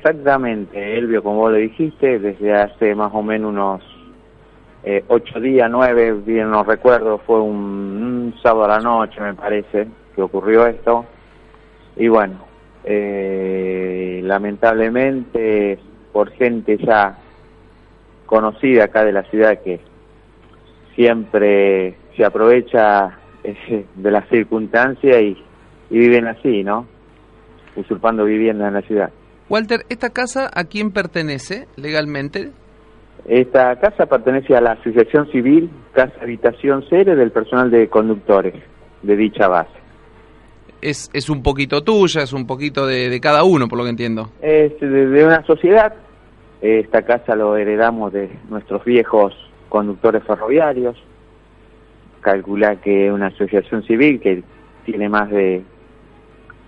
Exactamente, Elvio, como vos lo dijiste, desde hace más o menos unos eh, ocho días, nueve, bien no recuerdo, fue un, sábado a la noche, me parece, que ocurrió esto. Y bueno, eh, lamentablemente, por gente ya conocida acá de la ciudad que siempre se aprovecha eh, de las circunstancias y, y viven así, ¿no? Usurpando vivienda en la ciudad. Walter, ¿esta casa a quién pertenece legalmente? Esta casa pertenece a la Asociación Civil Casa Habitación Cere del personal de conductores de dicha base. Es, es un poquito tuya, es un poquito de, cada uno, por lo que entiendo. Es de, una sociedad. Esta casa lo heredamos de nuestros viejos conductores ferroviarios. Calcula que es una asociación civil que tiene más de,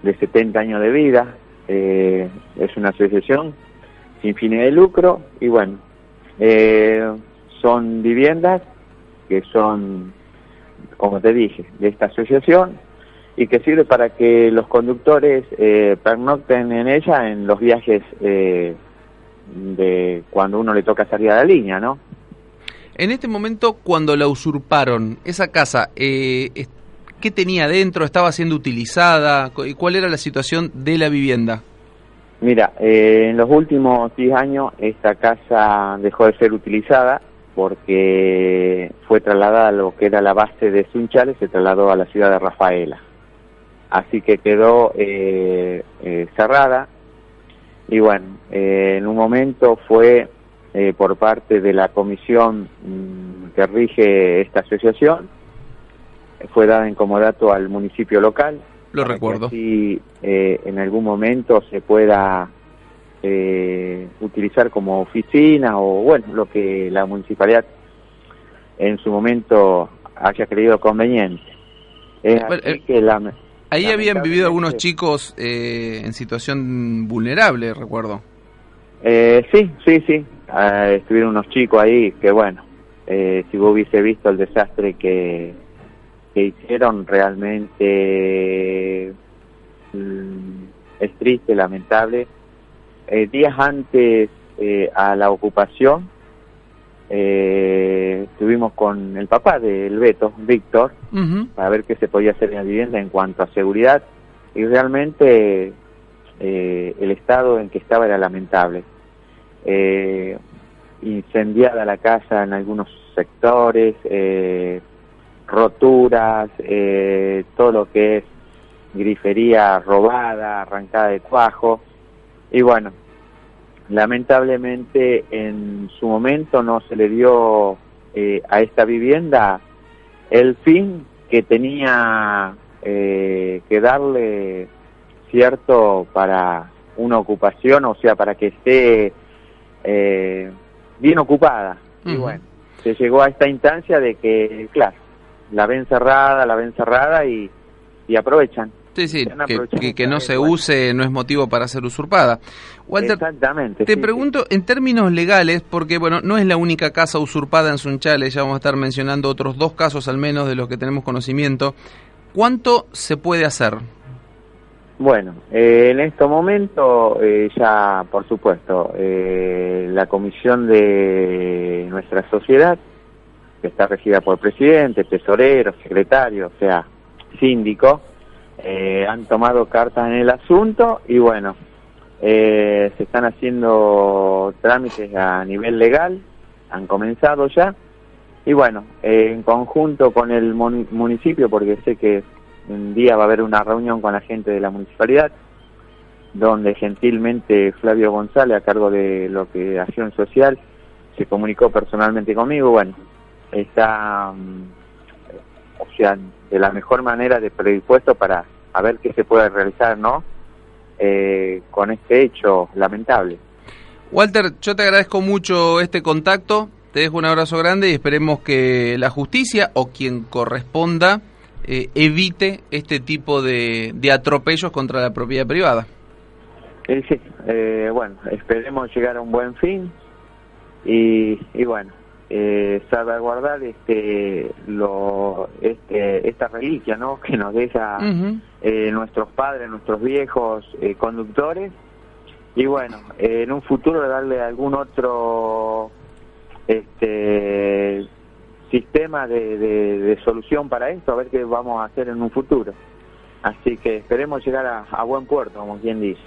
de 70 años de vida, eh, es una asociación sin fines de lucro y bueno, eh, son viviendas que son, como te dije, de esta asociación y que sirve para que los conductores eh, pernocten en ella en los viajes eh, de cuando uno le toca salir a la línea, ¿no? En este momento, cuando la usurparon, esa casa, eh, ¿Qué tenía dentro? ¿Estaba siendo utilizada? ¿Y cuál era la situación de la vivienda? Mira, eh, en los últimos 10 años esta casa dejó de ser utilizada porque fue trasladada a lo que era la base de Sunchales, se trasladó a la ciudad de Rafaela. Así que quedó eh, eh, cerrada y bueno, en un momento fue por parte de la comisión mm, que rige esta asociación, fue dada en comodato al municipio local. Lo recuerdo. Si eh, en algún momento se pueda eh, utilizar como oficina o bueno, lo que la municipalidad en su momento haya creído conveniente. Eh, ahí habían vivido algunos chicos en situación vulnerable, recuerdo. sí, sí, sí. Ah, estuvieron unos chicos ahí que bueno, si vos hubiese visto el desastre que que hicieron realmente mm, es triste, lamentable. Eh, días antes eh, a la ocupación eh, estuvimos con el papá del Beto, Víctor, para ver qué se podía hacer en la vivienda en cuanto a seguridad y realmente el estado en que estaba era lamentable. incendiada la casa en algunos sectores, roturas, eh, todo lo que es grifería robada, arrancada de cuajo. Y bueno, lamentablemente en su momento no se le dio eh, a esta vivienda el fin que tenía eh, que darle cierto para una ocupación, o sea, para que esté bien ocupada. Y bueno, se llegó a esta instancia de que, claro, la ven cerrada, la ven cerrada y, y aprovechan. Sí, sí, que, que, no se use no es motivo para ser usurpada. Walter, Exactamente. Te pregunto en términos legales, porque bueno, no es la única casa usurpada en Sunchales, ya vamos a estar mencionando otros dos casos al menos de los que tenemos conocimiento. ¿Cuánto se puede hacer? Bueno, eh, en este momento eh, ya, por supuesto, eh, la comisión de nuestra sociedad que está regida por presidente, tesorero, secretario, o sea, síndico, eh, han tomado cartas en el asunto y bueno, eh, se están haciendo trámites a nivel legal, han comenzado ya, y bueno, en conjunto con el municipio, porque sé que un día va a haber una reunión con la gente de la municipalidad, donde gentilmente Flavio González, a cargo de lo que acción social, se comunicó personalmente conmigo, bueno, está, mm, o sea, de la mejor manera de predispuesto para a ver qué se puede realizar, ¿no? Eh, con este hecho lamentable. Walter, yo te agradezco mucho este contacto, te dejo un abrazo grande y esperemos que la justicia o quien corresponda eh, evite este tipo de, de, atropellos contra la propiedad privada. sí, eh, bueno, esperemos llegar a un buen fin y, y bueno, eh, salvaguardar este, lo, este, esta reliquia ¿no? que nos deja eh, nuestros padres, nuestros viejos eh, conductores y bueno, en un futuro darle algún otro este sistema de, solución para esto, a ver qué vamos a hacer en un futuro. Así que esperemos llegar a buen puerto, como quien dice.